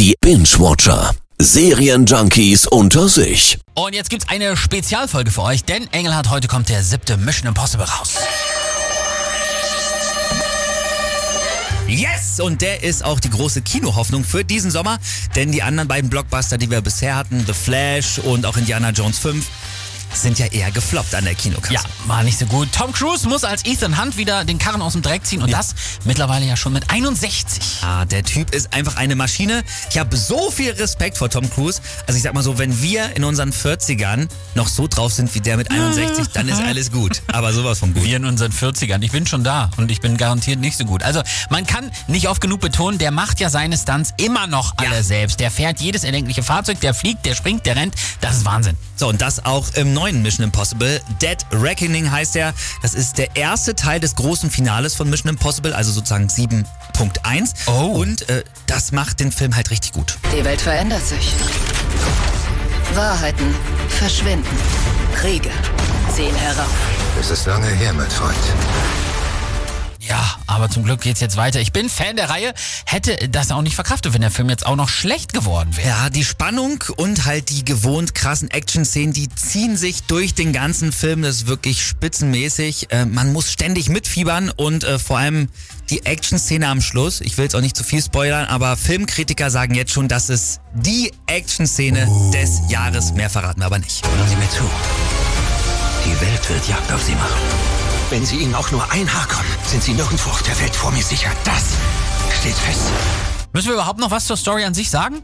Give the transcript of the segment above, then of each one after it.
Die Binge-Watcher. Serienjunkies unter sich. Und jetzt gibt's eine Spezialfolge für euch, denn Engelhardt, heute kommt der siebte Mission Impossible raus. Yes! Und der ist auch die große Kinohoffnung für diesen Sommer, denn die anderen beiden Blockbuster, die wir bisher hatten, The Flash und auch Indiana Jones 5, sind ja eher gefloppt an der Kinokasse. Ja, war nicht so gut. Tom Cruise muss als Ethan Hunt wieder den Karren aus dem Dreck ziehen und ja. das mittlerweile ja schon mit 61. Ah, der Typ ist einfach eine Maschine. Ich habe so viel Respekt vor Tom Cruise. Also ich sag mal so, wenn wir in unseren 40ern noch so drauf sind wie der mit 61, dann ist alles gut. Aber sowas von gut. Wir in unseren 40ern. Ich bin schon da und ich bin garantiert nicht so gut. Also man kann nicht oft genug betonen, der macht ja seine Stunts immer noch alle ja. selbst. Der fährt jedes erdenkliche Fahrzeug, der fliegt, der springt, der rennt. Das ist Wahnsinn. So, und das auch im neuen Mission Impossible. Dead Reckoning heißt er. Das ist der erste Teil des großen Finales von Mission Impossible, also sozusagen 7.1. Oh. Und äh, das macht den Film halt richtig gut. Die Welt verändert sich. Wahrheiten verschwinden. Kriege ziehen herauf. Es ist lange her, mein Freund. Aber zum Glück geht's jetzt weiter. Ich bin Fan der Reihe, hätte das auch nicht verkraftet, wenn der Film jetzt auch noch schlecht geworden wäre. Ja, die Spannung und halt die gewohnt krassen Action-Szenen, die ziehen sich durch den ganzen Film. Das ist wirklich spitzenmäßig. Äh, man muss ständig mitfiebern und äh, vor allem die Action-Szene am Schluss. Ich will jetzt auch nicht zu viel spoilern, aber Filmkritiker sagen jetzt schon, dass es die Action-Szene uh. des Jahres. Mehr verraten wir aber nicht. Hören Sie mir zu. Die Welt wird Jagd auf Sie machen. Wenn Sie ihnen auch nur ein Haar kommen, sind Sie nirgendwo auf der Welt vor mir sicher. Das steht fest. Müssen wir überhaupt noch was zur Story an sich sagen?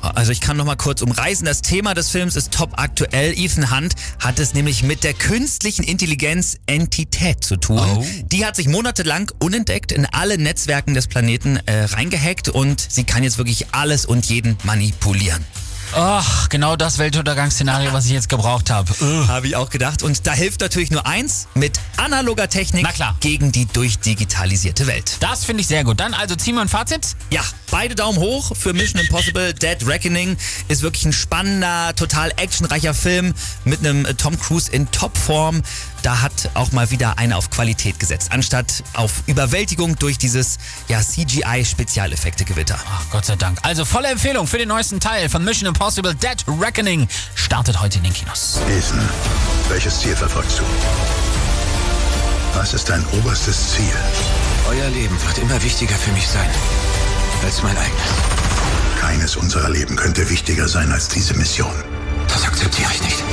Also ich kann noch mal kurz umreißen. Das Thema des Films ist top aktuell. Ethan Hunt hat es nämlich mit der künstlichen Intelligenz Entität zu tun. Oh. Die hat sich monatelang unentdeckt in alle Netzwerken des Planeten äh, reingehackt und sie kann jetzt wirklich alles und jeden manipulieren. Ach, genau das Weltuntergangsszenario, was ich jetzt gebraucht habe. Habe ich auch gedacht. Und da hilft natürlich nur eins, mit analoger Technik gegen die durchdigitalisierte Welt. Das finde ich sehr gut. Dann also ziehen wir ein Fazit. Ja, beide Daumen hoch für Mission Impossible Dead Reckoning. Ist wirklich ein spannender, total actionreicher Film mit einem Tom Cruise in Topform da hat auch mal wieder einer auf Qualität gesetzt, anstatt auf Überwältigung durch dieses ja, CGI-Spezialeffekte-Gewitter. Ach, Gott sei Dank. Also volle Empfehlung für den neuesten Teil von Mission Impossible Dead Reckoning startet heute in den Kinos. Ethan, welches Ziel verfolgst du? Was ist dein oberstes Ziel? Euer Leben wird immer wichtiger für mich sein als mein eigenes. Keines unserer Leben könnte wichtiger sein als diese Mission. Das akzeptiere ich nicht.